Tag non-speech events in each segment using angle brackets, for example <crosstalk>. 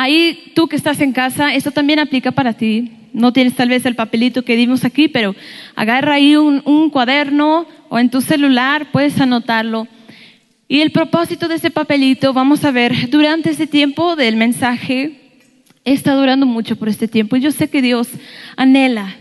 Ahí tú que estás en casa, esto también aplica para ti. No tienes tal vez el papelito que dimos aquí, pero agarra ahí un, un cuaderno o en tu celular, puedes anotarlo. Y el propósito de ese papelito, vamos a ver, durante ese tiempo del mensaje, está durando mucho por este tiempo. Y yo sé que Dios anhela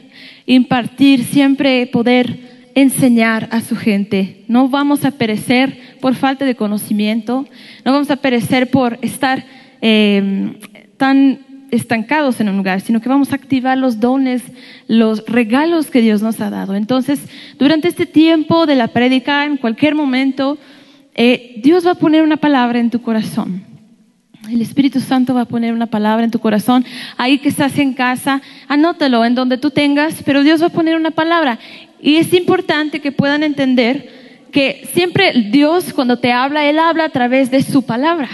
impartir, siempre poder enseñar a su gente. No vamos a perecer por falta de conocimiento, no vamos a perecer por estar eh, tan estancados en un lugar, sino que vamos a activar los dones, los regalos que Dios nos ha dado. Entonces, durante este tiempo de la prédica, en cualquier momento, eh, Dios va a poner una palabra en tu corazón. El Espíritu Santo va a poner una palabra en tu corazón. Ahí que estás en casa, anótalo en donde tú tengas, pero Dios va a poner una palabra. Y es importante que puedan entender que siempre Dios cuando te habla, Él habla a través de su palabra.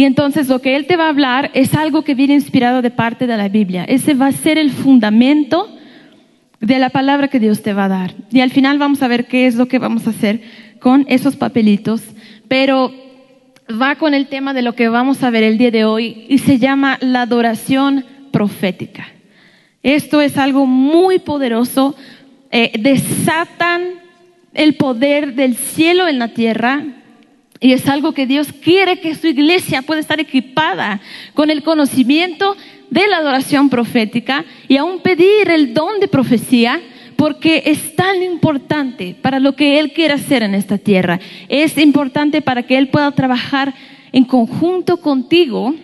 Y entonces lo que Él te va a hablar es algo que viene inspirado de parte de la Biblia. Ese va a ser el fundamento de la palabra que Dios te va a dar. Y al final vamos a ver qué es lo que vamos a hacer con esos papelitos. Pero va con el tema de lo que vamos a ver el día de hoy y se llama la adoración profética. Esto es algo muy poderoso. Eh, desatan el poder del cielo en la tierra y es algo que Dios quiere que su iglesia pueda estar equipada con el conocimiento de la adoración profética y aún pedir el don de profecía porque es tan importante para lo que Él quiere hacer en esta tierra. Es importante para que Él pueda trabajar en conjunto contigo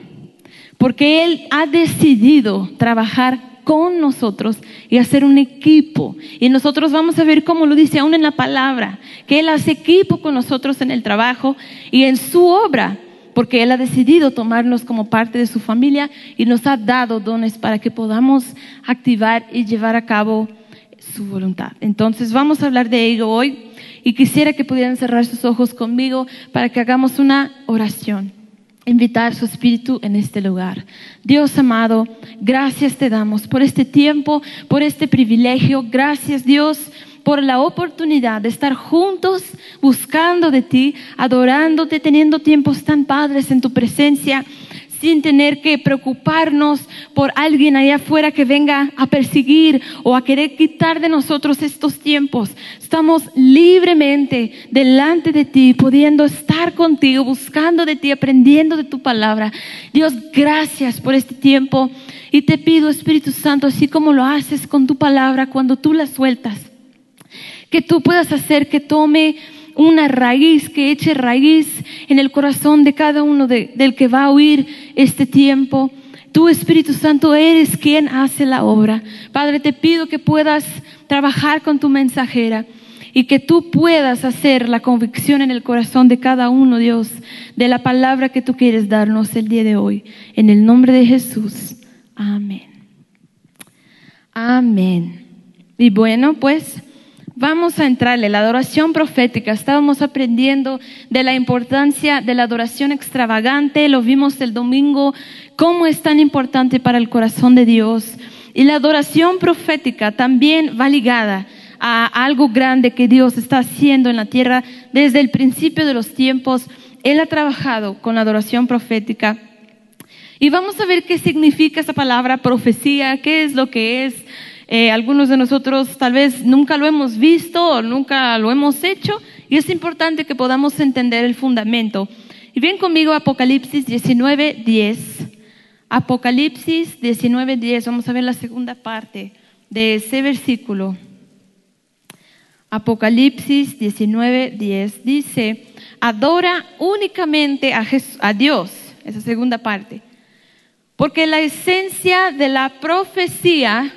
porque Él ha decidido trabajar con nosotros y hacer un equipo. Y nosotros vamos a ver cómo lo dice aún en la palabra, que Él hace equipo con nosotros en el trabajo y en su obra, porque Él ha decidido tomarnos como parte de su familia y nos ha dado dones para que podamos activar y llevar a cabo su voluntad. Entonces vamos a hablar de ello hoy y quisiera que pudieran cerrar sus ojos conmigo para que hagamos una oración invitar su espíritu en este lugar. Dios amado, gracias te damos por este tiempo, por este privilegio. Gracias Dios por la oportunidad de estar juntos buscando de ti, adorándote, teniendo tiempos tan padres en tu presencia sin tener que preocuparnos por alguien allá afuera que venga a perseguir o a querer quitar de nosotros estos tiempos. Estamos libremente delante de ti, pudiendo estar contigo, buscando de ti, aprendiendo de tu palabra. Dios, gracias por este tiempo y te pido, Espíritu Santo, así como lo haces con tu palabra cuando tú la sueltas, que tú puedas hacer que tome una raíz, que eche raíz en el corazón de cada uno del que va a oír este tiempo. Tú, Espíritu Santo, eres quien hace la obra. Padre, te pido que puedas trabajar con tu mensajera y que tú puedas hacer la convicción en el corazón de cada uno, Dios, de la palabra que tú quieres darnos el día de hoy. En el nombre de Jesús. Amén. Amén. Y bueno, pues Vamos a entrarle, la adoración profética. Estábamos aprendiendo de la importancia de la adoración extravagante, lo vimos el domingo, cómo es tan importante para el corazón de Dios. Y la adoración profética también va ligada a algo grande que Dios está haciendo en la tierra desde el principio de los tiempos. Él ha trabajado con la adoración profética. Y vamos a ver qué significa esa palabra profecía, qué es lo que es. Eh, algunos de nosotros tal vez nunca lo hemos visto o nunca lo hemos hecho y es importante que podamos entender el fundamento. Y ven conmigo Apocalipsis 19, 10. Apocalipsis 19, 10. Vamos a ver la segunda parte de ese versículo. Apocalipsis 19, 10 dice, adora únicamente a, a Dios, esa segunda parte, porque la esencia de la profecía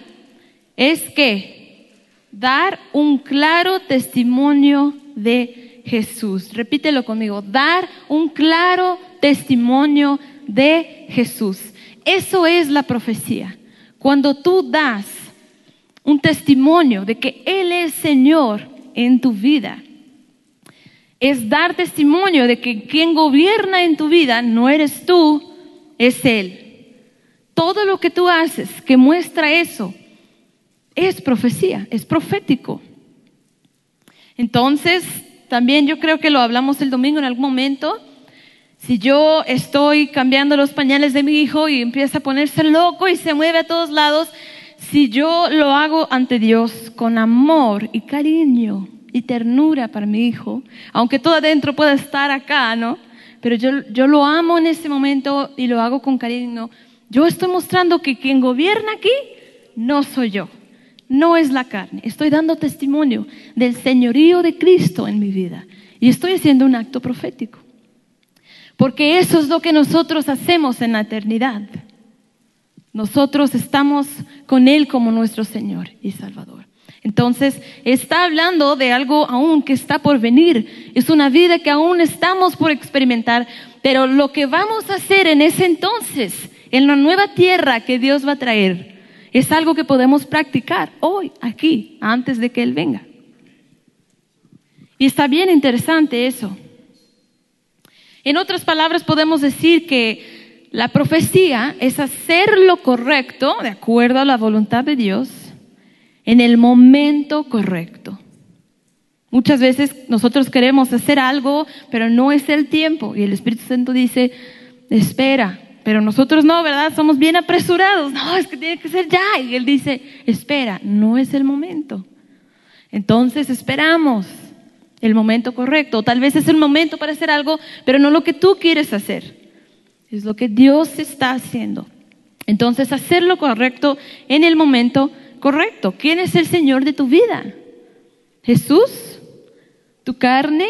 es que dar un claro testimonio de Jesús. Repítelo conmigo, dar un claro testimonio de Jesús. Eso es la profecía. Cuando tú das un testimonio de que Él es Señor en tu vida, es dar testimonio de que quien gobierna en tu vida no eres tú, es Él. Todo lo que tú haces que muestra eso es profecía, es profético. Entonces, también yo creo que lo hablamos el domingo en algún momento, Si yo estoy cambiando los pañales de mi hijo y empieza a ponerse loco y se mueve a todos lados, si yo lo hago ante Dios con amor y cariño y ternura para mi hijo, aunque todo adentro pueda estar acá, ¿no? Pero yo, yo lo amo en ese momento y lo hago con cariño. Yo estoy mostrando que quien gobierna aquí no soy yo, no es la carne. Estoy dando testimonio del señorío de Cristo en mi vida y estoy haciendo un acto profético. Porque eso es lo que nosotros hacemos en la eternidad. Nosotros estamos con Él como nuestro Señor y Salvador. Entonces, está hablando de algo aún que está por venir. Es una vida que aún estamos por experimentar. Pero lo que vamos a hacer en ese entonces, en la nueva tierra que Dios va a traer, es algo que podemos practicar hoy, aquí, antes de que Él venga. Y está bien interesante eso. En otras palabras, podemos decir que la profecía es hacer lo correcto, de acuerdo a la voluntad de Dios, en el momento correcto. Muchas veces nosotros queremos hacer algo, pero no es el tiempo. Y el Espíritu Santo dice, espera. Pero nosotros no, ¿verdad? Somos bien apresurados. No, es que tiene que ser ya. Y Él dice, espera, no es el momento. Entonces esperamos el momento correcto. Tal vez es el momento para hacer algo, pero no lo que tú quieres hacer. Es lo que Dios está haciendo. Entonces, hacer lo correcto en el momento correcto. ¿Quién es el Señor de tu vida? ¿Jesús? ¿Tu carne?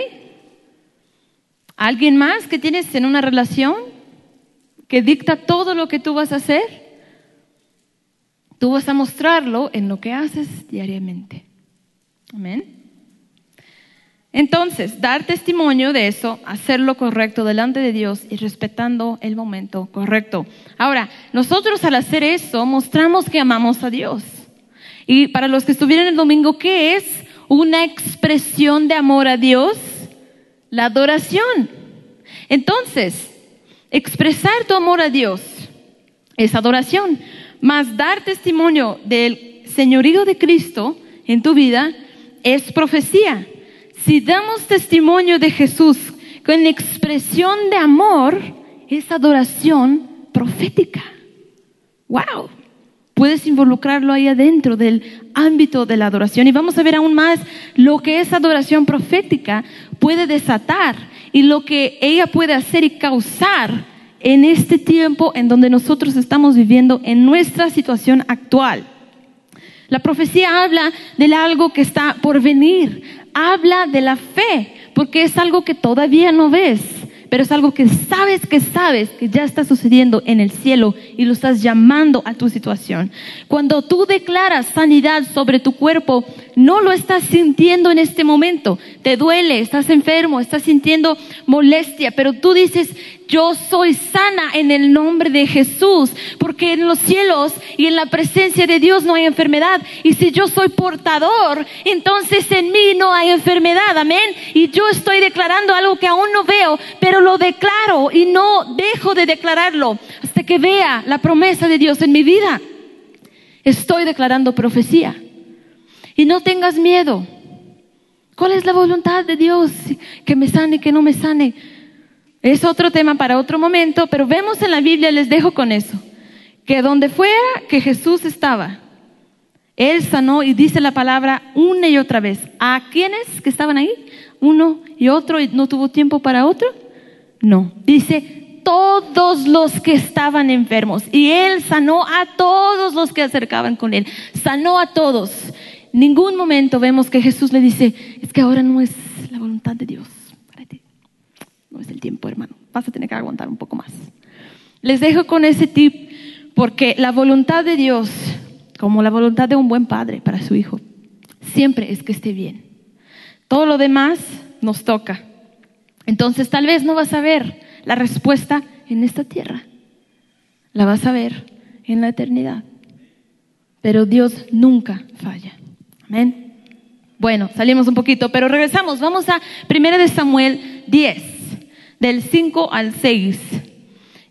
¿Alguien más que tienes en una relación que dicta todo lo que tú vas a hacer? Tú vas a mostrarlo en lo que haces diariamente. Amén. Entonces, dar testimonio de eso, hacer lo correcto delante de Dios y respetando el momento correcto. Ahora, nosotros al hacer eso mostramos que amamos a Dios. Y para los que estuvieron el domingo, ¿qué es una expresión de amor a Dios? La adoración. Entonces, expresar tu amor a Dios es adoración, más dar testimonio del señorío de Cristo en tu vida es profecía. Si damos testimonio de Jesús con expresión de amor, es adoración profética. ¡Wow! Puedes involucrarlo ahí adentro del ámbito de la adoración. Y vamos a ver aún más lo que esa adoración profética puede desatar y lo que ella puede hacer y causar en este tiempo en donde nosotros estamos viviendo en nuestra situación actual. La profecía habla de algo que está por venir, habla de la fe, porque es algo que todavía no ves, pero es algo que sabes que sabes que ya está sucediendo en el cielo y lo estás llamando a tu situación. Cuando tú declaras sanidad sobre tu cuerpo, no lo estás sintiendo en este momento. Te duele, estás enfermo, estás sintiendo molestia, pero tú dices, yo soy sana en el nombre de Jesús, porque en los cielos y en la presencia de Dios no hay enfermedad. Y si yo soy portador, entonces en mí no hay enfermedad, amén. Y yo estoy declarando algo que aún no veo, pero lo declaro y no dejo de declararlo hasta que vea la promesa de Dios en mi vida. Estoy declarando profecía. Y no tengas miedo. ¿Cuál es la voluntad de Dios? Que me sane, que no me sane. Es otro tema para otro momento, pero vemos en la Biblia, les dejo con eso, que donde fuera que Jesús estaba, Él sanó y dice la palabra una y otra vez. ¿A quiénes que estaban ahí? Uno y otro y no tuvo tiempo para otro. No, dice todos los que estaban enfermos y Él sanó a todos los que acercaban con Él, sanó a todos. Ningún momento vemos que Jesús le dice, es que ahora no es la voluntad de Dios es el tiempo, hermano. Vas a tener que aguantar un poco más. Les dejo con ese tip porque la voluntad de Dios, como la voluntad de un buen padre para su hijo, siempre es que esté bien. Todo lo demás nos toca. Entonces tal vez no vas a ver la respuesta en esta tierra. La vas a ver en la eternidad. Pero Dios nunca falla. Amén. Bueno, salimos un poquito, pero regresamos. Vamos a 1 de Samuel 10 del 5 al 6.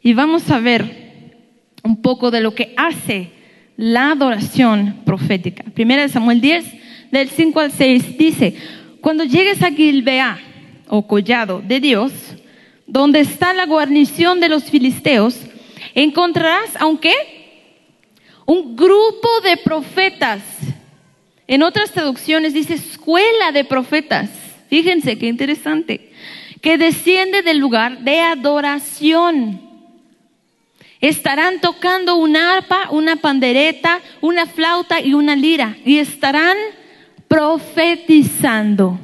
Y vamos a ver un poco de lo que hace la adoración profética. Primera de Samuel 10, del 5 al 6, dice, cuando llegues a Gilbea o collado de Dios, donde está la guarnición de los filisteos, encontrarás, aunque un grupo de profetas. En otras traducciones dice escuela de profetas. Fíjense qué interesante. Que desciende del lugar de adoración. Estarán tocando un arpa, una pandereta, una flauta y una lira. Y estarán profetizando.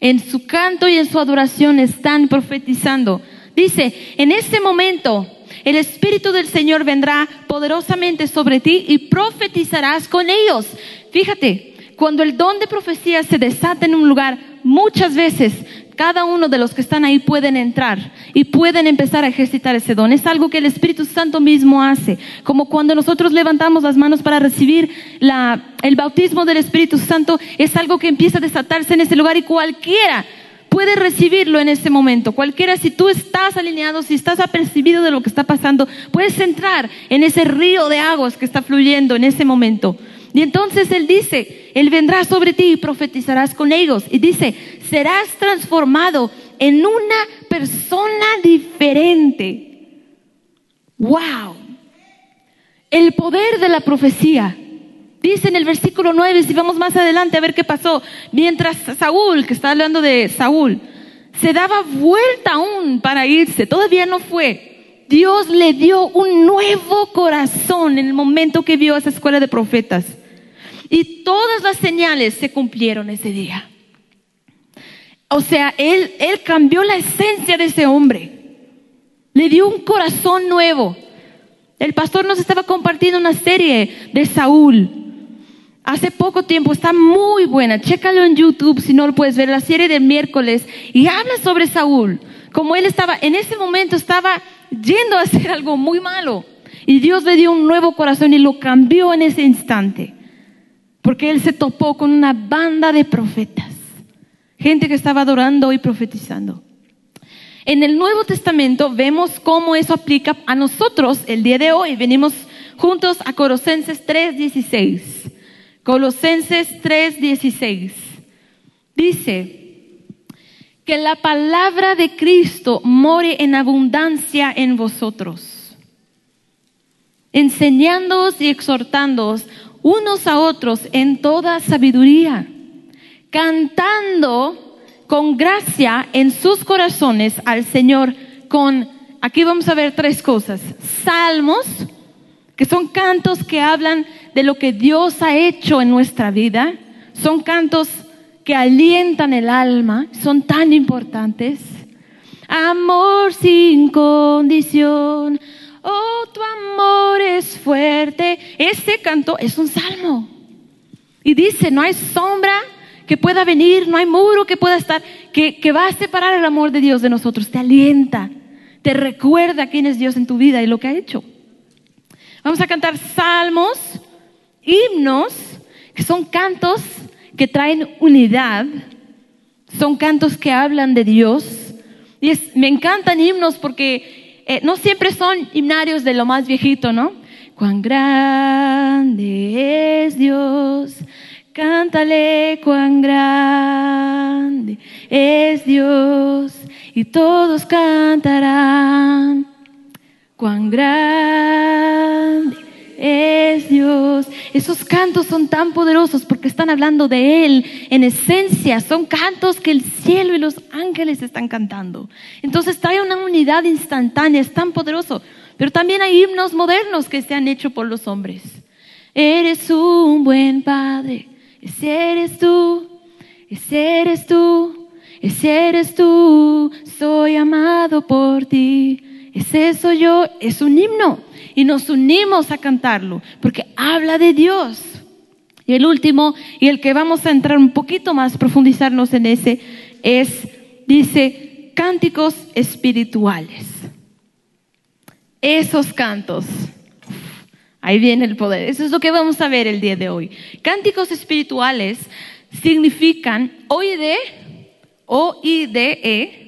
En su canto y en su adoración están profetizando. Dice, en ese momento el Espíritu del Señor vendrá poderosamente sobre ti y profetizarás con ellos. Fíjate, cuando el don de profecía se desata en un lugar, muchas veces cada uno de los que están ahí pueden entrar y pueden empezar a ejercitar ese don. Es algo que el Espíritu Santo mismo hace, como cuando nosotros levantamos las manos para recibir el bautismo del Espíritu Santo, es algo que empieza a desatarse en ese lugar y cualquiera puede recibirlo en ese momento. Cualquiera, si tú estás alineado, si estás apercibido de lo que está pasando, puedes entrar en ese río de aguas que está fluyendo en ese momento. Y entonces Él dice, Él vendrá sobre ti y profetizarás con ellos. Y dice, serás transformado en una persona diferente. ¡Wow! El poder de la profecía. Dice en el versículo 9, si vamos más adelante a ver qué pasó, mientras Saúl, que está hablando de Saúl, se daba vuelta aún para irse, todavía no fue. Dios le dio un nuevo corazón en el momento que vio esa escuela de profetas. Y todas las señales se cumplieron ese día. O sea, él, cambió la esencia de ese hombre. Le dio un corazón nuevo. El pastor nos estaba compartiendo una serie de Saúl. Hace poco tiempo, está muy buena. Chécalo en YouTube si no lo puedes ver, la serie del miércoles. Y habla sobre Saúl. Como él estaba, en ese momento estaba yendo a hacer algo muy malo. Y Dios le dio un nuevo corazón y lo cambió en ese instante. Porque él se topó con una banda de profetas, gente que estaba adorando y profetizando. En el Nuevo Testamento vemos cómo eso aplica a nosotros el día de hoy. Venimos juntos a Colosenses 3:16. Colosenses 3:16. Dice que la palabra de Cristo more en abundancia en vosotros, enseñándoos y exhortándoos unos a otros en toda sabiduría, cantando con gracia en sus corazones al Señor con, aquí vamos a ver tres cosas, salmos, que son cantos que hablan de lo que Dios ha hecho en nuestra vida, son cantos que alientan el alma, son tan importantes. Amor sin condición, oh, tu amor es fuerte. Ese canto es un salmo. Y dice, no hay sombra que pueda venir, no hay muro que pueda estar, que, que va a separar el amor de Dios de nosotros. Te alienta, te recuerda quién es Dios en tu vida y lo que ha hecho. Vamos a cantar salmos, himnos, que son cantos que traen unidad, son cantos que hablan de Dios. Y es, me encantan himnos porque eh, no siempre son himnarios de lo más viejito, ¿no? Cuán grande es Dios, cántale cuán grande es Dios, y todos cantarán cuán grande es Dios. Esos cantos son tan poderosos porque están hablando de Él en esencia. Son cantos que el cielo y los ángeles están cantando. Entonces trae una unidad instantánea, es tan poderoso. Pero también hay himnos modernos que se han hecho por los hombres. Eres un buen padre, ese eres tú, ese eres tú, ese eres tú, soy amado por ti, ese soy yo, es un himno y nos unimos a cantarlo, porque habla de Dios. Y el último, y el que vamos a entrar un poquito más, profundizarnos en ese, es, dice, cánticos espirituales. Esos cantos. Ahí viene el poder. Eso es lo que vamos a ver el día de hoy. Cánticos espirituales significan oide, O-I-D-E,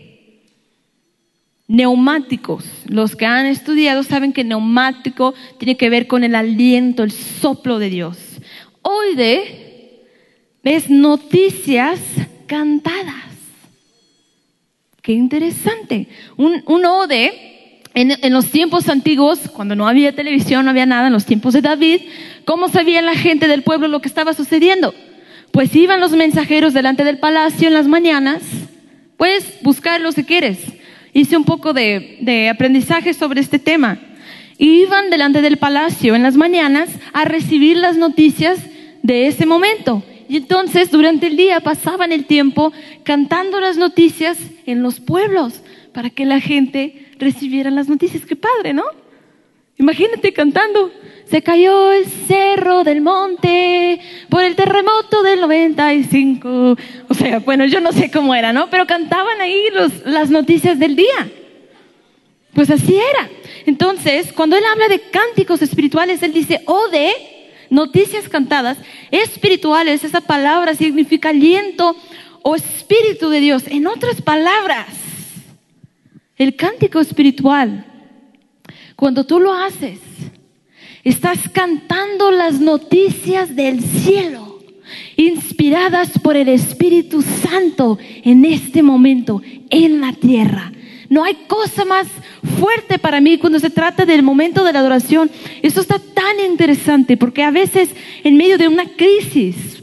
neumáticos. Los que han estudiado saben que neumático tiene que ver con el aliento, el soplo de Dios. Oide es noticias cantadas. Qué interesante. Un, un ode en, en, los tiempos antiguos, cuando no había televisión, no había nada, en los tiempos de David, ¿cómo sabía la gente del pueblo lo que estaba sucediendo? Pues iban los mensajeros delante del palacio en las mañanas. Puedes buscarlo si quieres. Hice un poco de, de aprendizaje sobre este tema. Iban delante del palacio en las mañanas a recibir las noticias de ese momento. Y entonces durante el día pasaban el tiempo cantando las noticias en los pueblos para que la gente recibiera las noticias. Qué padre, ¿no? Imagínate cantando. Se cayó el cerro del monte por el terremoto del 95. O sea, bueno, yo no sé cómo era, ¿no? Pero cantaban ahí los, las noticias del día. Pues así era. Entonces, cuando él habla de cánticos espirituales, él dice, o de noticias cantadas espirituales. Esa palabra significa aliento o espíritu de Dios. En otras palabras, el cántico espiritual, cuando tú lo haces, Estás cantando las noticias del cielo, inspiradas por el Espíritu Santo en este momento, en la tierra. No hay cosa más fuerte para mí cuando se trata del momento de la adoración. Esto está tan interesante porque a veces en medio de una crisis,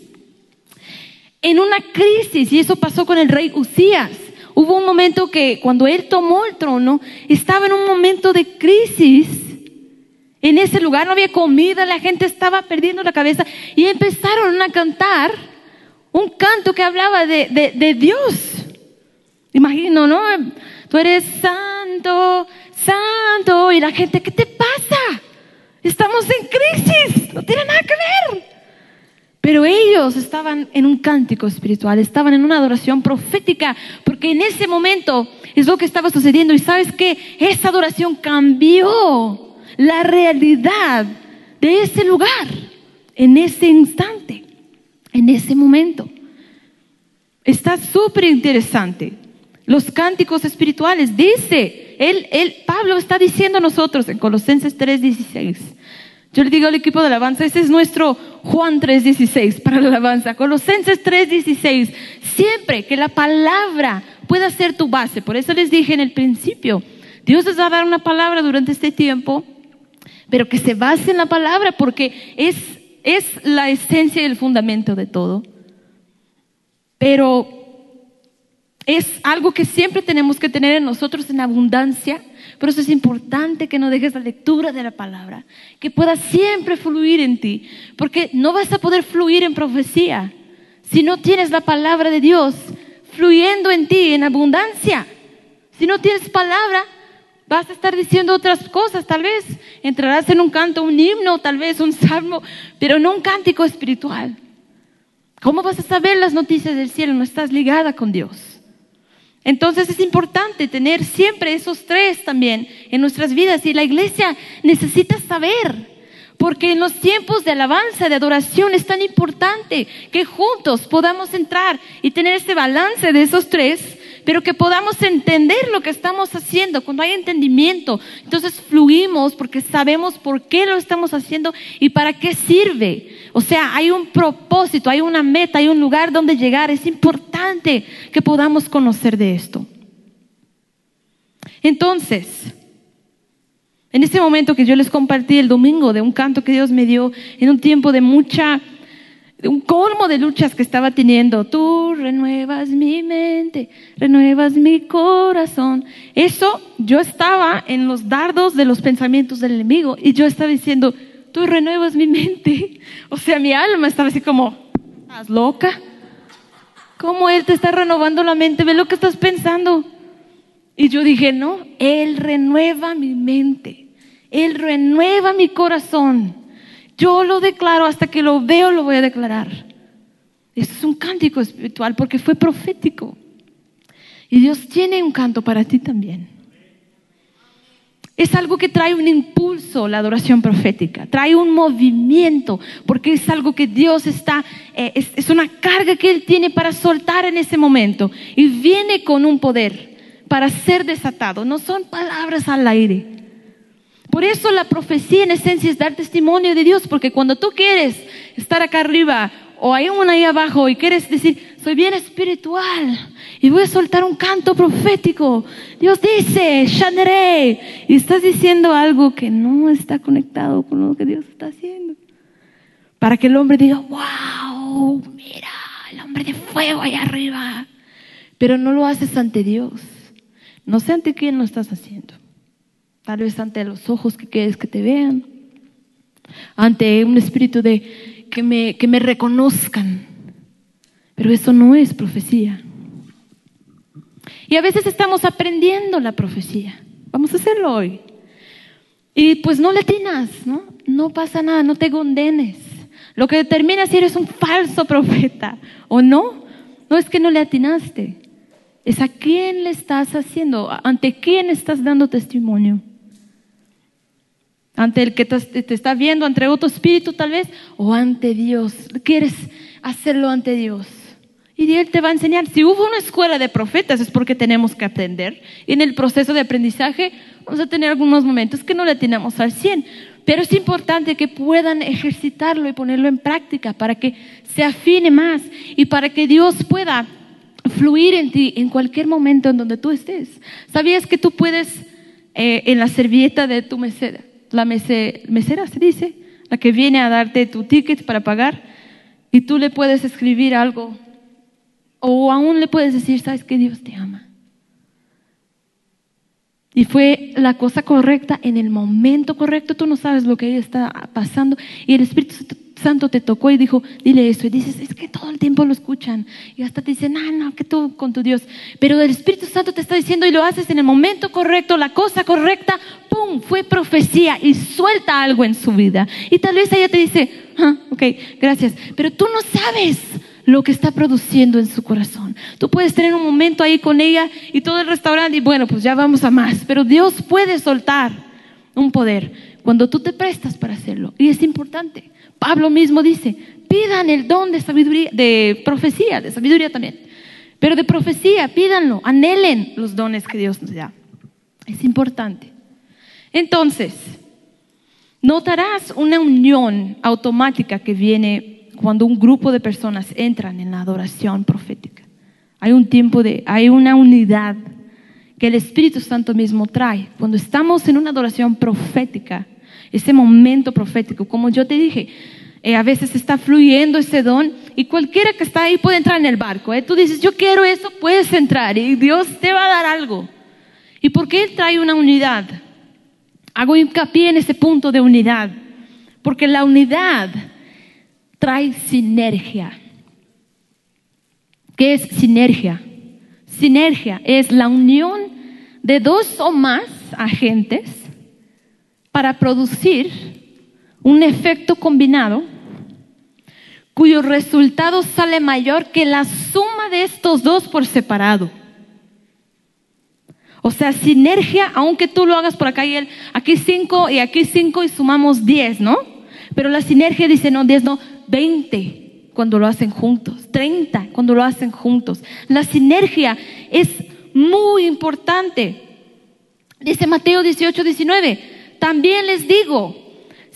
en una crisis, y eso pasó con el rey Usías, hubo un momento que cuando él tomó el trono, estaba en un momento de crisis en ese lugar no había comida, la gente estaba perdiendo la cabeza y empezaron a cantar un canto que hablaba de, de, Dios. Imagino, ¿no? Tú eres santo, santo. Y la gente, ¿qué te pasa? Estamos en crisis, no tiene nada que ver. Pero ellos estaban en un cántico espiritual, estaban en una adoración profética, porque en ese momento es lo que estaba sucediendo. Y sabes que esa adoración cambió la realidad de ese lugar, en ese instante, en ese momento. Está súper interesante. Los cánticos espirituales, dice, él, él, Pablo está diciendo a nosotros en Colosenses 3:16. Yo le digo al equipo de alabanza, ese es nuestro Juan 3:16 para la alabanza. Colosenses 3:16, siempre que la palabra pueda ser tu base. Por eso les dije en el principio, Dios les va a dar una palabra durante este tiempo pero que se base en la palabra porque es, es la esencia y el fundamento de todo. Pero es algo que siempre tenemos que tener en nosotros en abundancia. Por eso es importante que no dejes la lectura de la palabra, que pueda siempre fluir en ti, porque no vas a poder fluir en profecía si no tienes la palabra de Dios fluyendo en ti en abundancia. Si no tienes palabra, Vas a estar diciendo otras cosas, tal vez entrarás en un canto, un himno, tal vez un salmo, pero no un cántico espiritual. ¿Cómo vas a saber las noticias del cielo? No estás ligada con Dios. Entonces es importante tener siempre esos tres también en nuestras vidas y la iglesia necesita saber, porque en los tiempos de alabanza, de adoración es tan importante que juntos podamos entrar y tener ese balance de esos tres pero que podamos entender lo que estamos haciendo. Cuando hay entendimiento, entonces fluimos porque sabemos por qué lo estamos haciendo y para qué sirve. O sea, hay un propósito, hay una meta, hay un lugar donde llegar. Es importante que podamos conocer de esto. Entonces, en ese momento que yo les compartí el domingo de un canto que Dios me dio en un tiempo de mucha un colmo de luchas que estaba teniendo. Tú renuevas mi mente, renuevas mi corazón. Eso yo estaba en los dardos de los pensamientos del enemigo y yo estaba diciendo, tú renuevas mi mente. O sea, mi alma estaba así como, ¿estás loca? ¿Cómo Él te está renovando la mente? Ve lo que estás pensando. Y yo dije, no, Él renueva mi mente. Él renueva mi corazón. Yo lo declaro hasta que lo veo, lo voy a declarar. Esto es un cántico espiritual porque fue profético. Y Dios tiene un canto para ti también. Es algo que trae un impulso, la adoración profética, trae un movimiento, porque es algo que Dios está, eh, es, es una carga que Él tiene para soltar en ese momento y viene con un poder para ser desatado. No son palabras al aire, por eso la profecía en esencia es dar testimonio de Dios, porque cuando tú quieres estar acá arriba o hay una ahí abajo y quieres decir, soy bien espiritual y voy a soltar un canto profético. Dios dice, Shanere, y estás diciendo algo que no está conectado con lo que Dios está haciendo. Para que el hombre diga, wow, mira, el hombre de fuego ahí arriba. Pero no lo haces ante Dios. No sé ante quién lo estás haciendo. Tal vez ante los ojos que quieres que te vean. Ante un espíritu de que me, que me reconozcan. Pero eso no es profecía. Y a veces estamos aprendiendo la profecía. Vamos a hacerlo hoy. Y pues no le atinas, ¿no? No pasa nada, no te condenes. Lo que determina si eres un falso profeta o no, no es que no le atinaste. Es a quién le estás haciendo, ante quién estás dando testimonio. Ante el que te está viendo, ante otro espíritu tal vez, o ante Dios. ¿Quieres hacerlo ante Dios? Y Él te va a enseñar. Si hubo una escuela de profetas es porque tenemos que aprender. Y en el proceso de aprendizaje vamos a tener algunos momentos que no le tenemos al 100. Pero es importante que puedan ejercitarlo y ponerlo en práctica para que se afine más y para que Dios pueda fluir en ti en cualquier momento en donde tú estés. ¿Sabías que tú puedes eh, en la servilleta de tu mesera, la mesera se dice, la que viene a darte tu ticket para pagar, y tú le puedes escribir algo o aún le puedes decir, sabes que Dios te ama. Y fue la cosa correcta en el momento correcto. Tú no sabes lo que ahí está pasando. Y el Espíritu Santo te tocó y dijo, dile eso. Y dices, es que todo el tiempo lo escuchan. Y hasta te dicen, no, no, que tú con tu Dios. Pero el Espíritu Santo te está diciendo y lo haces en el momento correcto, la cosa correcta. ¡Pum! Fue profecía y suelta algo en su vida. Y tal vez ella te dice, ah, ok, gracias. Pero tú no sabes lo que está produciendo en su corazón. Tú puedes tener un momento ahí con ella y todo el restaurante y bueno, pues ya vamos a más. Pero Dios puede soltar un poder cuando tú te prestas para hacerlo. Y es importante. Pablo mismo dice, pidan el don de sabiduría, de profecía, de sabiduría también. Pero de profecía, pídanlo, anhelen los dones que Dios nos da. Es importante. Entonces, notarás una unión automática que viene cuando un grupo de personas entran en la adoración profética. Hay un tiempo de, hay una unidad que el Espíritu Santo mismo trae. Cuando estamos en una adoración profética, ese momento profético, como yo te dije, eh, a veces está fluyendo ese don y cualquiera que está ahí puede entrar en el barco. ¿eh? Tú dices, yo quiero eso, puedes entrar y Dios te va a dar algo. ¿Y por qué Él trae una unidad? Hago hincapié en ese punto de unidad, porque la unidad trae sinergia. ¿Qué es sinergia? Sinergia es la unión de dos o más agentes para producir un efecto combinado cuyo resultado sale mayor que la suma de estos dos por separado. O sea, sinergia, aunque tú lo hagas por acá y él, aquí cinco y aquí cinco y sumamos diez, ¿no? Pero la sinergia dice, no, diez no, 20 cuando lo hacen juntos, 30 cuando lo hacen juntos. La sinergia es muy importante. Dice Mateo 18, 19, también les digo,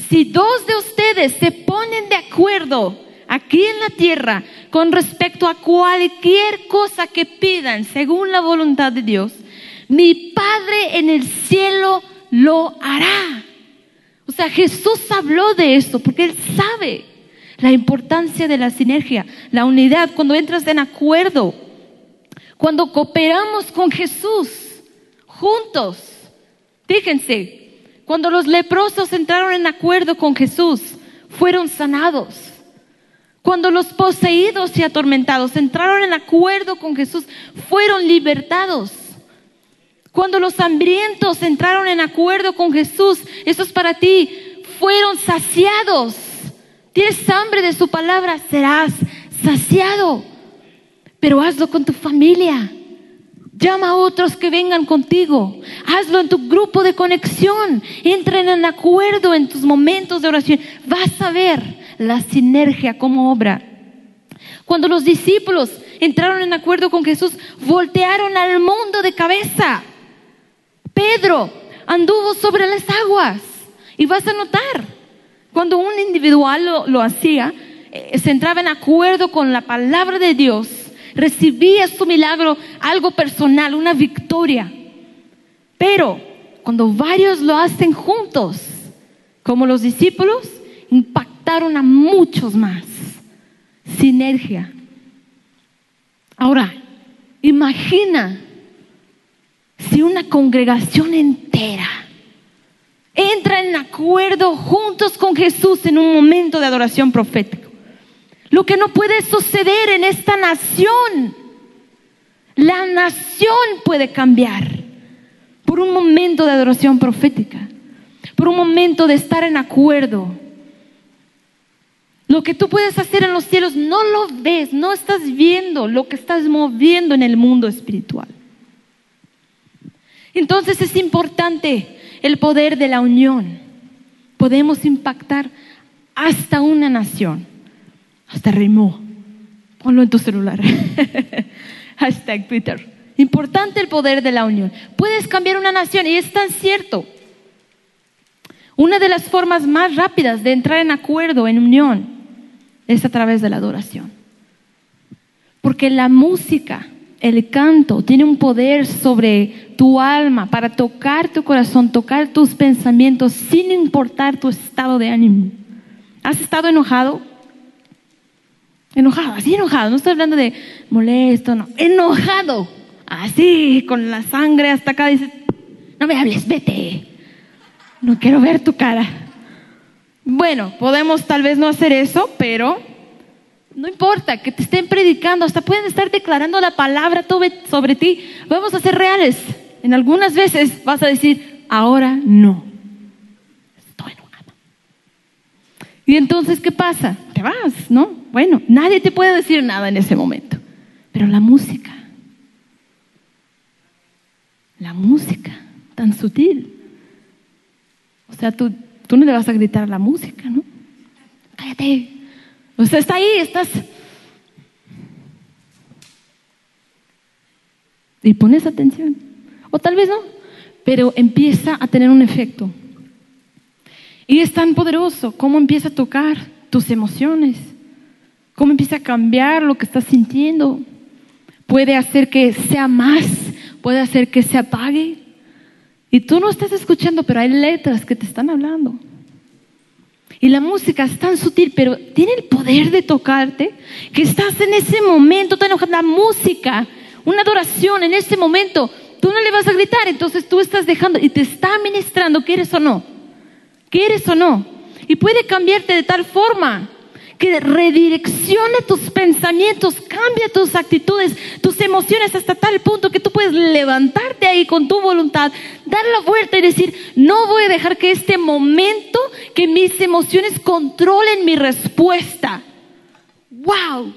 si dos de ustedes se ponen de acuerdo aquí en la tierra con respecto a cualquier cosa que pidan según la voluntad de Dios, mi Padre en el cielo lo hará. O sea, Jesús habló de esto porque Él sabe la importancia de la sinergia, la unidad, cuando entras en acuerdo, cuando cooperamos con Jesús juntos. Fíjense, cuando los leprosos entraron en acuerdo con Jesús, fueron sanados. Cuando los poseídos y atormentados entraron en acuerdo con Jesús, fueron libertados. Cuando los hambrientos entraron en acuerdo con Jesús, eso es para ti, fueron saciados tienes hambre de su palabra, serás saciado. Pero hazlo con tu familia. Llama a otros que vengan contigo. Hazlo en tu grupo de conexión. Entren en acuerdo en tus momentos de oración. Vas a ver la sinergia como obra. Cuando los discípulos entraron en acuerdo con Jesús, voltearon al mundo de cabeza. Pedro anduvo sobre las aguas. Y vas a notar cuando un individual lo, hacía, eh, se entraba en acuerdo con la palabra de Dios, recibía su milagro, algo personal, una victoria. Pero cuando varios lo hacen juntos, como los discípulos, impactaron a muchos más. Sinergia. Ahora, imagina si una congregación entera entra en acuerdo juntos con Jesús en un momento de adoración profética. Lo que no puede suceder en esta nación. La nación puede cambiar por un momento de adoración profética, por un momento de estar en acuerdo. Lo que tú puedes hacer en los cielos no lo ves, no estás viendo lo que estás moviendo en el mundo espiritual. Entonces es importante el poder de la unión. Podemos impactar hasta una nación, hasta rimó. Ponlo en tu celular. <laughs> Hashtag Twitter. Importante el poder de la unión. Puedes cambiar una nación y es tan cierto. Una de las formas más rápidas de entrar en acuerdo, en unión, es a través de la adoración. Porque la música el canto tiene un poder sobre tu alma para tocar tu corazón, tocar tus pensamientos sin importar tu estado de ánimo. ¿Has estado enojado? Enojado, así enojado. No estoy hablando de molesto, no. Enojado. Así, con la sangre hasta acá. Dices, no me hables, vete. No quiero ver tu cara. Bueno, podemos tal vez no hacer eso, pero no importa que te estén predicando, hasta pueden estar declarando la palabra sobre ti. Vamos a ser reales. En algunas veces vas a decir, ahora no. Estoy enojada. Y entonces, ¿qué pasa? Te vas, ¿no? Bueno, nadie te puede decir nada en ese momento. Pero la música, la música, tan sutil. O sea, tú, tú no le vas a gritar a la música, ¿no? Cállate, Usted está ahí, estás... Y pones atención. O tal vez no, pero empieza a tener un efecto. Y es tan poderoso cómo empieza a tocar tus emociones, cómo empieza a cambiar lo que estás sintiendo. Puede hacer que sea más, puede hacer que se apague. Y tú no estás escuchando, pero hay letras que te están hablando. Y la música es tan sutil, pero tiene el poder de tocarte, que estás en ese momento tan enojado. La música, una adoración en ese momento, tú no le vas a gritar, entonces tú estás dejando y te está ministrando, ¿quieres o no? ¿Quieres o no? Y puede cambiarte de tal forma que redireccione tus pensamientos, cambia tus actitudes, tus emociones hasta tal punto que tú puedes levantarte ahí con tu voluntad, dar la vuelta y decir, no voy a dejar que este momento, que mis emociones controlen mi respuesta. ¡Wow!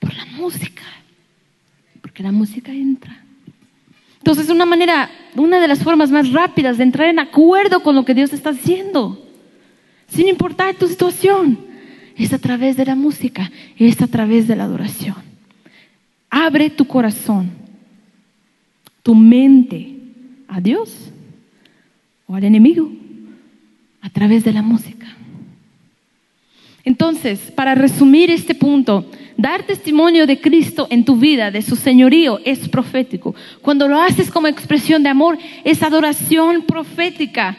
Por la música. Porque la música entra. Entonces, una manera, una de las formas más rápidas de entrar en acuerdo con lo que Dios está haciendo, sin importar tu situación es a través de la música, es a través de la adoración. Abre tu corazón, tu mente a Dios o al enemigo a través de la música. Entonces, para resumir este punto, dar testimonio de Cristo en tu vida, de su señorío, es profético. Cuando lo haces como expresión de amor, es adoración profética.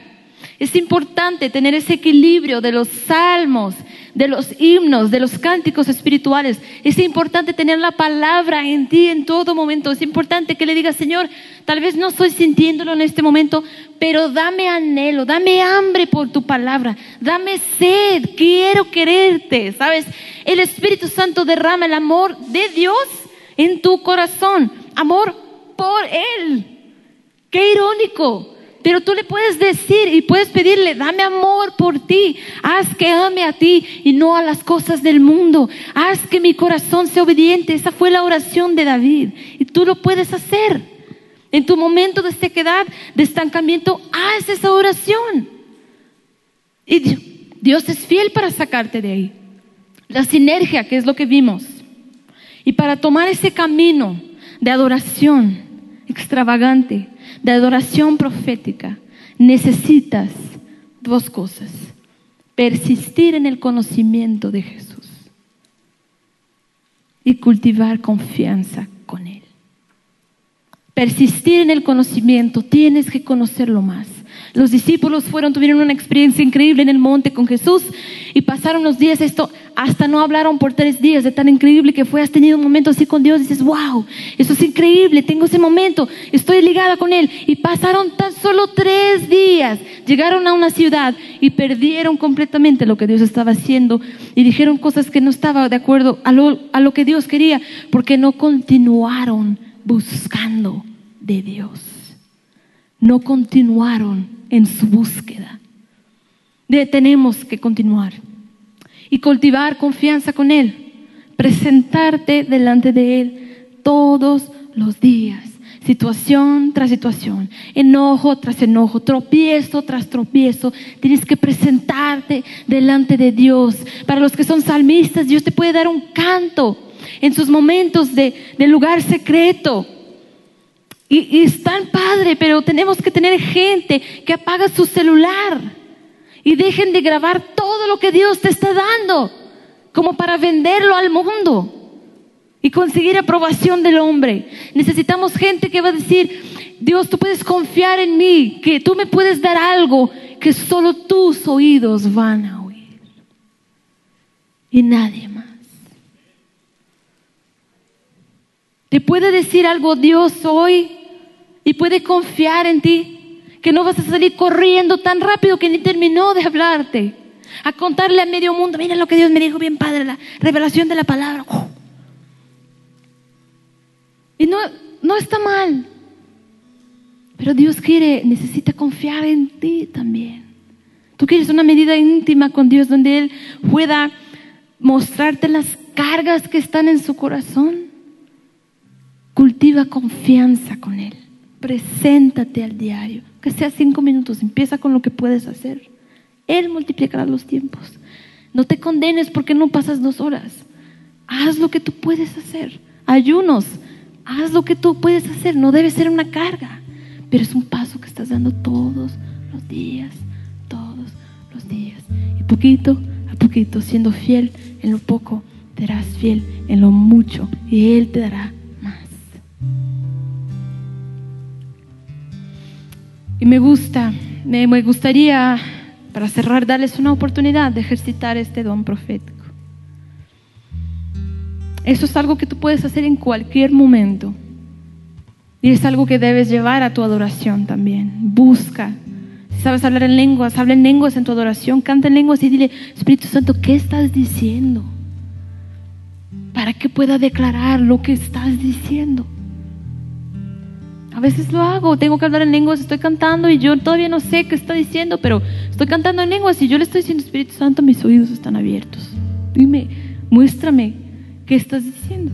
Es importante tener ese equilibrio de los salmos de los himnos, de los cánticos espirituales. Es importante tener la palabra en ti en todo momento. Es importante que le digas, Señor, tal vez no estoy sintiéndolo en este momento, pero dame anhelo, dame hambre por tu palabra, dame sed, quiero quererte. ¿Sabes? El Espíritu Santo derrama el amor de Dios en tu corazón, amor por Él. Qué irónico. Pero tú le puedes decir y puedes pedirle, dame amor por ti, haz que ame a ti y no a las cosas del mundo, haz que mi corazón sea obediente. Esa fue la oración de David y tú lo puedes hacer. En tu momento de sequedad, de estancamiento, haz esa oración. Y Dios es fiel para sacarte de ahí. La sinergia, que es lo que vimos. Y para tomar ese camino de adoración extravagante, de adoración profética, necesitas dos cosas. Persistir en el conocimiento de Jesús. y cultivar confianza con Él. Persistir en el conocimiento, tienes que conocerlo más. Los discípulos fueron, tuvieron una experiencia increíble en el monte con Jesús y pasaron los días, esto, hasta no hablaron por tres días, de tan increíble que fue, has tenido un momento así con Dios, dices, wow, eso es increíble, tengo ese momento, estoy ligada con Él. Y pasaron tan solo tres días, llegaron a una ciudad y perdieron completamente lo que Dios estaba haciendo y dijeron cosas que no estaban de acuerdo a lo, a lo que Dios quería, porque no continuaron buscando de Dios. No continuaron en su búsqueda. De, tenemos que continuar y cultivar confianza con Él. Presentarte delante de Él todos los días, situación tras situación, enojo tras enojo, tropiezo tras tropiezo. Tienes que presentarte delante de Dios. Para los que son salmistas, Dios te puede dar un canto en sus momentos de, lugar secreto. Y, y es tan padre, pero tenemos que tener gente que apaga su celular y dejen de grabar todo lo que Dios te está dando, como para venderlo al mundo y conseguir aprobación del hombre. Necesitamos gente que va a decir, Dios, tú puedes confiar en mí, que tú me puedes dar algo que solo tus oídos van a oír y nadie más. Te puede decir algo Dios hoy y puede confiar en ti, que no vas a salir corriendo tan rápido que ni terminó de hablarte, a contarle a medio mundo, mira lo que Dios me dijo bien padre, la revelación de la palabra. Y no, no está mal, pero Dios quiere, necesita confiar en ti también. Tú quieres una medida íntima con Dios donde Él pueda mostrarte las cargas que están en su corazón. Cultiva confianza con Él. Preséntate al diario, que sea cinco minutos. Empieza con lo que puedes hacer. Él multiplicará los tiempos. No te condenes porque no pasas dos horas. Haz lo que tú puedes hacer. Ayunos. Haz lo que tú puedes hacer. No debe ser una carga, pero es un paso que estás dando todos los días, todos los días. Y poquito a poquito, siendo fiel en lo poco, te harás fiel en lo mucho y Él te dará Y me gusta, me, gustaría, para cerrar, darles una oportunidad de ejercitar este don profético. Eso es algo que tú puedes hacer en cualquier momento. Y es algo que debes llevar a tu adoración también. Busca. Si sabes hablar en lenguas, habla en lenguas en tu adoración, canta en lenguas y dile, Espíritu Santo, ¿qué estás diciendo? Para que pueda declarar lo que estás diciendo. A veces lo hago, tengo que hablar en lenguas, estoy cantando y yo todavía no sé qué está diciendo, pero estoy cantando en lenguas y yo le estoy diciendo, Espíritu Santo, mis oídos están abiertos. Dime, muéstrame qué estás diciendo.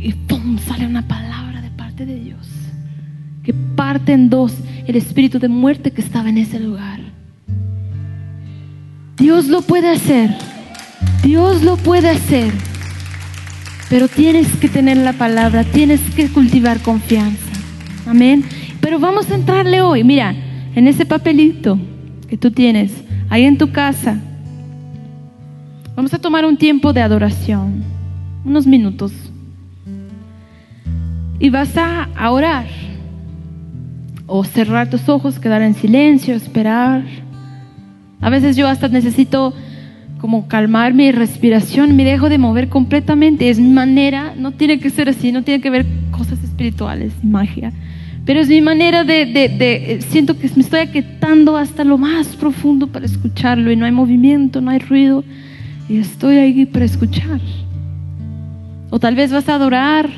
Y ¡pum! sale una palabra de parte de Dios que parte en dos el espíritu de muerte que estaba en ese lugar. Dios lo puede hacer. Dios lo puede hacer. Pero tienes que tener la palabra, tienes que cultivar confianza. Amén. Pero vamos a entrarle hoy. Mira, en ese papelito que tú tienes ahí en tu casa, vamos a tomar un tiempo de adoración, unos minutos. Y vas a, orar o cerrar tus ojos, quedar en silencio, esperar. A veces yo hasta necesito como calmar mi respiración, me dejo de mover completamente. Es mi manera, no tiene que ser así, no tiene que ver cosas espirituales, magia. Pero es mi manera de, de, de, siento que me estoy aquietando hasta lo más profundo para escucharlo y no hay movimiento, no hay ruido y estoy ahí para escuchar. O tal vez vas a adorar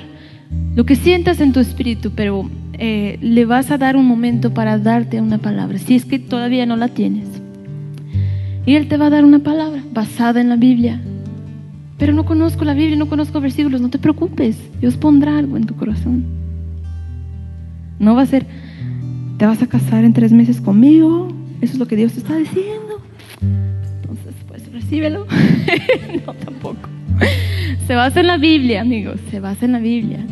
lo que sientas en tu espíritu, pero eh, le vas a dar un momento para darte una palabra, si es que todavía no la tienes. Y Él te va a dar una palabra basada en la Biblia. Pero no conozco la Biblia, no conozco versículos, no te preocupes. Dios pondrá algo en tu corazón. No va a ser, te vas a casar en tres meses conmigo. Eso es lo que Dios te está diciendo. Entonces, pues recíbelo. <laughs> no, tampoco. Se basa en la Biblia, amigos. Se basa en la Biblia.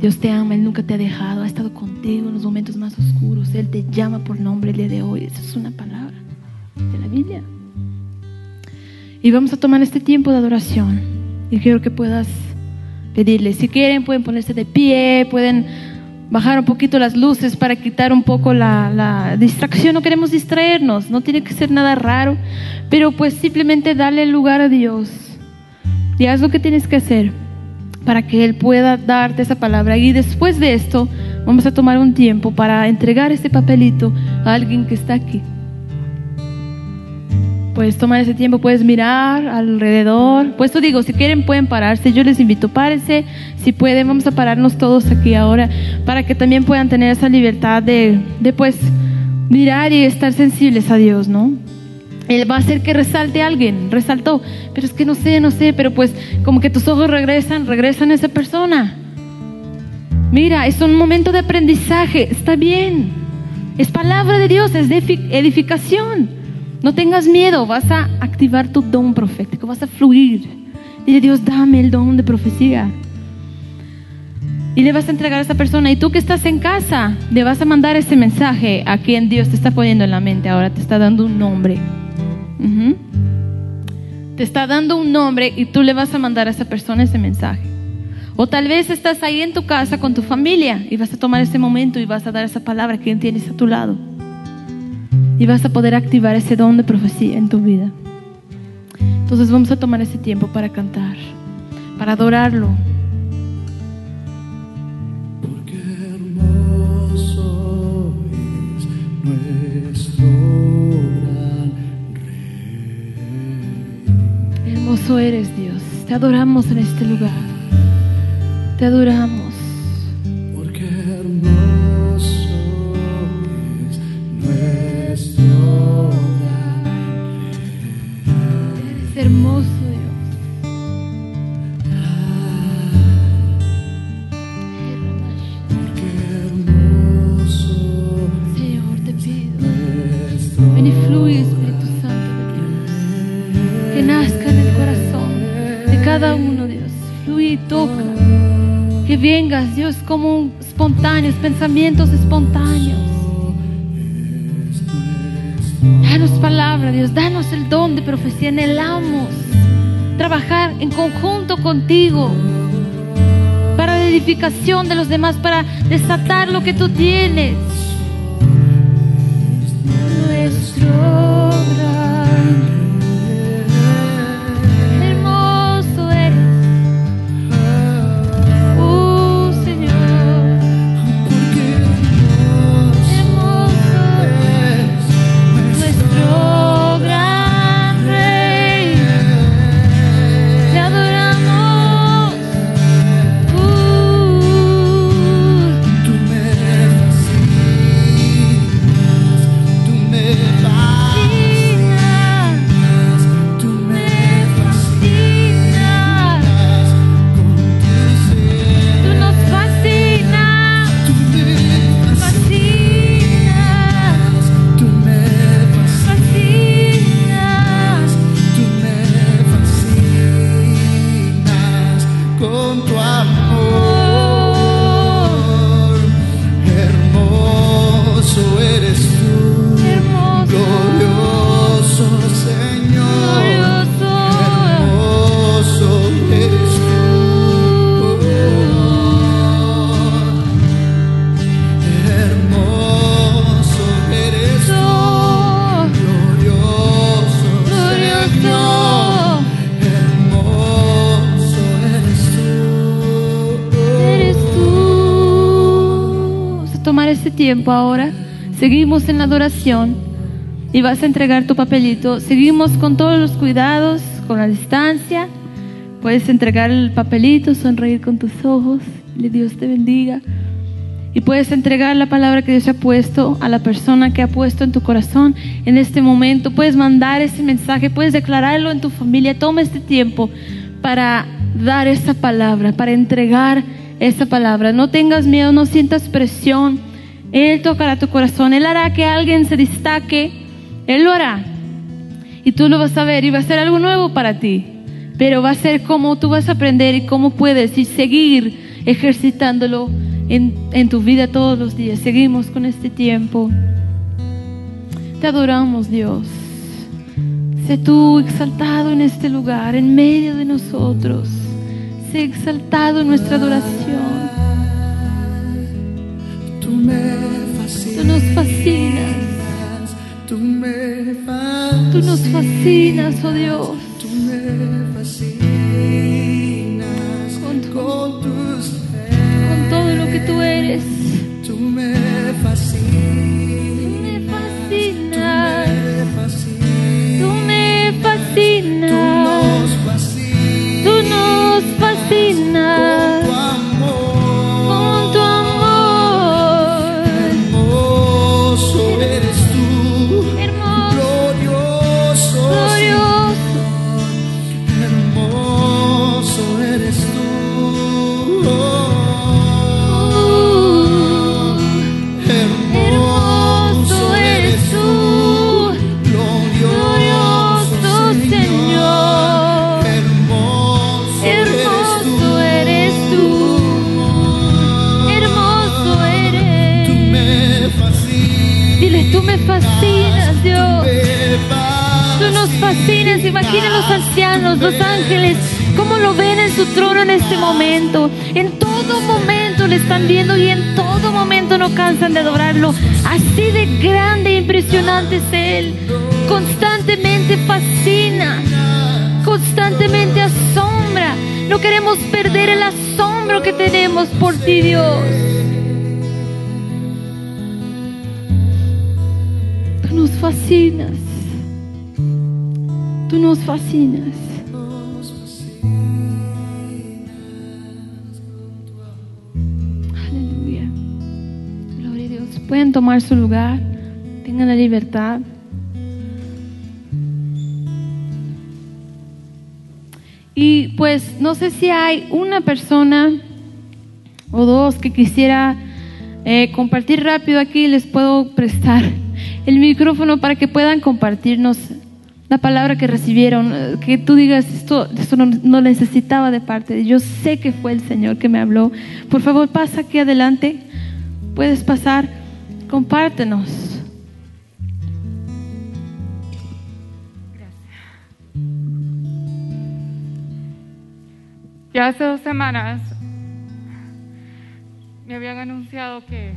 Dios te ama, Él nunca te ha dejado, ha estado contigo en los momentos más oscuros. Él te llama por nombre el día de hoy. Esa es una palabra de la Biblia. Y vamos a tomar este tiempo de adoración. Y quiero que puedas pedirle. Si quieren, pueden ponerse de pie, pueden bajar un poquito las luces para quitar un poco la, distracción. No queremos distraernos, no tiene que ser nada raro, pero pues simplemente darle lugar a Dios. Y haz lo que tienes que hacer para que Él pueda darte esa palabra. Y después de esto, vamos a tomar un tiempo para entregar este papelito a alguien que está aquí. Puedes tomar ese tiempo, puedes mirar alrededor. Pues tú digo, si quieren pueden pararse. Yo les invito, párense. Si pueden, vamos a pararnos todos aquí ahora para que también puedan tener esa libertad de, de pues mirar y estar sensibles a Dios, ¿no? Él va a hacer que resalte a alguien, resaltó, pero es que no sé, no sé, pero pues como que tus ojos regresan, regresan a esa persona. Mira, es un momento de aprendizaje, está bien. Es palabra de Dios, es de edificación. No tengas miedo, vas a activar tu don profético, vas a fluir. Dile, Dios, dame el don de profecía. Y le vas a entregar a esa persona. Y tú que estás en casa, le vas a mandar ese mensaje a quien Dios te está poniendo en la mente. Ahora te está dando un nombre. Te está dando un nombre y tú le vas a mandar a esa persona ese mensaje. O tal vez estás ahí en tu casa con tu familia y vas a tomar ese momento y vas a dar esa palabra a quien tienes a tu lado y vas a poder activar ese don de profecía en tu vida. Entonces vamos a tomar ese tiempo para cantar, para adorarlo. Porque hermoso es nuestro gran rey. Hermoso eres Dios, te adoramos en este lugar, te adoramos. Porque hermoso Hermoso Dios. Señor, te pido. Ven y fluye, Espíritu Santo de Dios. Que nazca en el corazón de cada uno, Dios. Fluye y toca. Que vengas, Dios, como espontáneos, pensamientos espontáneos. Palabra, Dios. Danos el don de profecía. Anhelamos trabajar en conjunto contigo para la edificación de los demás, para desatar lo que tú tienes. Nuestro tiempo ahora. Seguimos en la adoración y vas a entregar tu papelito. Seguimos con todos los cuidados, con la distancia. Puedes entregar el papelito, sonreír con tus ojos. Le Dios te bendiga. Y puedes entregar la palabra que Dios ha puesto a la persona que ha puesto en tu corazón en este momento. Puedes mandar ese mensaje, puedes declararlo en tu familia. Toma este tiempo para dar esa palabra, para entregar esa palabra. No tengas miedo, no sientas presión. Él tocará tu corazón. Él hará que alguien se destaque. Él lo hará. Y tú lo vas a ver y va a ser algo nuevo para ti. Pero va a ser como tú vas a aprender y cómo puedes y seguir ejercitándolo en, en tu vida todos los días. Seguimos con este tiempo. Te adoramos, Dios. Sé tú exaltado en este lugar, en medio de nosotros. Sé exaltado en nuestra adoración. Me Tú nos fascinas. Tú me fascinas. Tú nos fascinas, oh Dios. Tú me fascinas Con tu- con tus Con todo lo que tú eres. Tú me fascinas. Los ángeles, cómo lo ven en su trono en este momento. En todo momento le están viendo y en todo momento no cansan de adorarlo. Así de grande e impresionante es Él. Constantemente fascina. Constantemente asombra. No queremos perder el asombro que tenemos por ti, Dios. Tú nos fascinas. Tú nos fascinas. Pueden tomar su lugar. Tengan la libertad. Y pues no sé si hay una persona o dos que quisiera eh, compartir rápido aquí. Les puedo prestar <laughs> el micrófono para que puedan compartirnos la palabra que recibieron. eh, Que tú digas, esto, esto no, no necesitaba de parte de Yo sé que fue el Señor que me habló. Por favor, pasa aquí adelante. Puedes pasar. Compártenos. Ya hace dos semanas me habían anunciado que,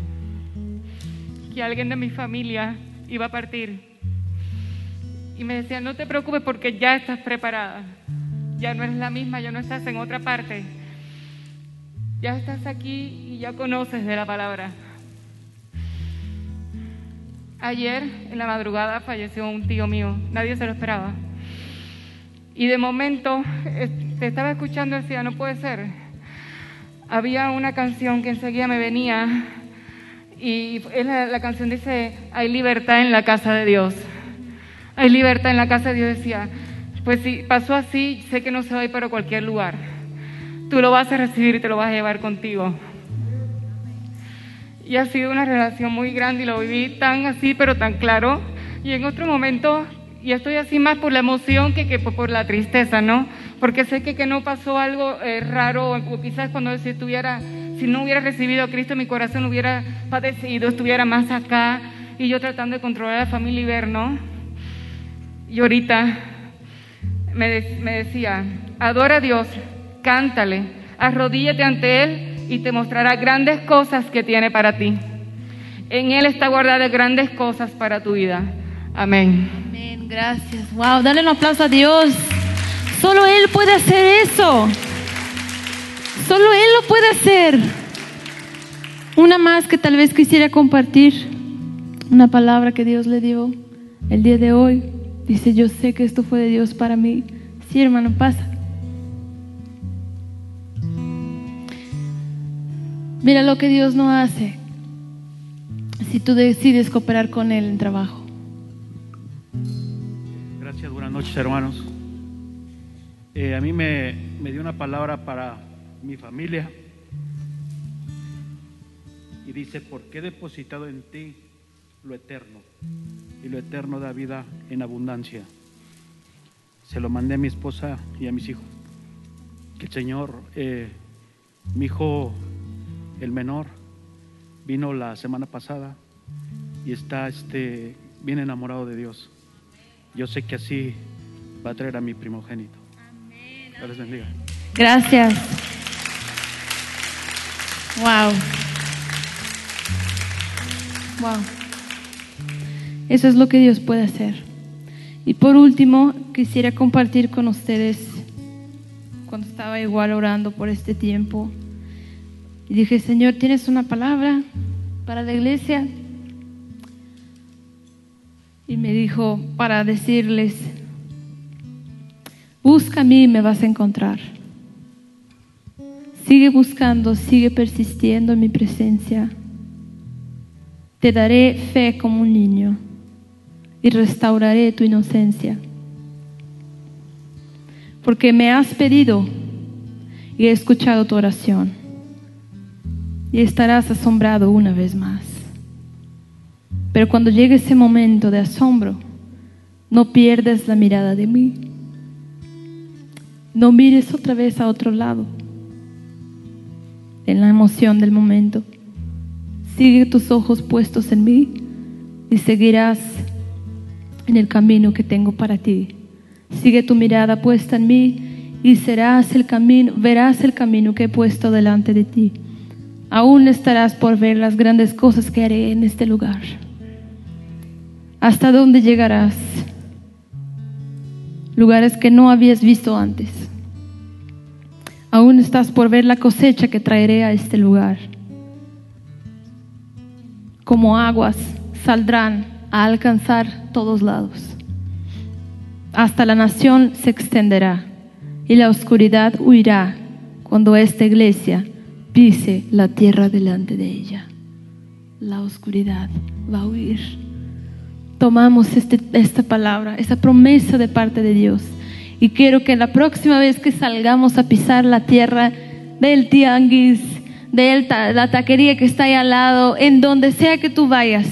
que alguien de mi familia iba a partir. Y me decían, no te preocupes porque ya estás preparada. Ya no eres la misma, ya no estás en otra parte. Ya estás aquí y ya conoces de la palabra. Ayer en la madrugada falleció un tío mío, nadie se lo esperaba. Y de momento te estaba escuchando y decía, no puede ser. Había una canción que enseguida me venía y es la, la canción dice, hay libertad en la casa de Dios. Hay libertad en la casa de Dios. Decía, pues si pasó así, sé que no se va a ir para cualquier lugar. Tú lo vas a recibir y te lo vas a llevar contigo. Y ha sido una relación muy grande y lo viví tan así, pero tan claro. Y en otro momento, y estoy así más por la emoción que, que por, la tristeza, ¿no? Porque sé que, que no pasó algo eh, raro, o quizás cuando si estuviera, si no hubiera recibido a Cristo, mi corazón hubiera padecido, estuviera más acá, y yo tratando de controlar a la familia y ver, ¿no? Y ahorita me, de- me decía, adora a Dios, cántale, arrodíllate ante Él y te mostrará grandes cosas que tiene para ti. En Él está guardada grandes cosas para tu vida. Amén. Amén, gracias. Wow, dale un aplauso a Dios. Solo Él puede hacer eso. Solo Él lo puede hacer. Una más que tal vez quisiera compartir. Una palabra que Dios le dio el día de hoy. Dice, yo sé que esto fue de Dios para mí. Sí, hermano, pasa. Mira lo que Dios no hace si tú decides cooperar con Él en trabajo. Gracias, buenas noches hermanos. Eh, a mí me, me dio una palabra para mi familia y dice, porque he depositado en ti lo eterno y lo eterno da vida en abundancia. Se lo mandé a mi esposa y a mis hijos. Que el Señor, eh, mi hijo, el menor, vino la semana pasada y está este, bien enamorado de Dios. Yo sé que así va a traer a mi primogénito. Dios les bendiga. Gracias. Wow. Wow. Eso es lo que Dios puede hacer. Y por último, quisiera compartir con ustedes cuando estaba igual orando por este tiempo. Y dije, Señor, ¿tienes una palabra para la iglesia? Y me dijo, para decirles, busca a mí y me vas a encontrar. Sigue buscando, sigue persistiendo en mi presencia. Te daré fe como un niño y restauraré tu inocencia. Porque me has pedido y he escuchado tu oración. Y estarás asombrado una vez más. Pero cuando llegue ese momento de asombro, no pierdas la mirada de mí. No mires otra vez a otro lado en la emoción del momento. Sigue tus ojos puestos en mí y seguirás en el camino que tengo para ti. Sigue tu mirada puesta en mí y verás el camino que he puesto delante de ti. Aún estarás por ver las grandes cosas que haré en este lugar. ¿Hasta dónde llegarás? Lugares que no habías visto antes. Aún estás por ver la cosecha que traeré a este lugar. Como aguas saldrán a alcanzar todos lados. Hasta la nación se extenderá y la oscuridad huirá cuando esta iglesia pise la tierra delante de ella. La oscuridad va a huir. Tomamos este, esta palabra, esta promesa de parte de Dios. Y quiero que la próxima vez que salgamos a pisar la tierra del tianguis, de la taquería que está ahí al lado, en donde sea que tú vayas,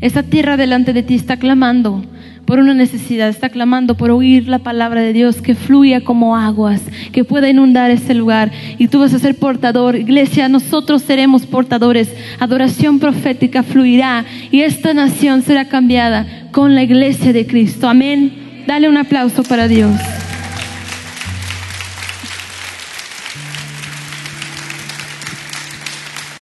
esa tierra delante de ti está clamando por una necesidad, está clamando por oír la palabra de Dios que fluya como aguas, que pueda inundar ese lugar. Y tú vas a ser portador. Iglesia, nosotros seremos portadores. Adoración profética fluirá y esta nación será cambiada con la iglesia de Cristo. Amén. Dale un aplauso para Dios.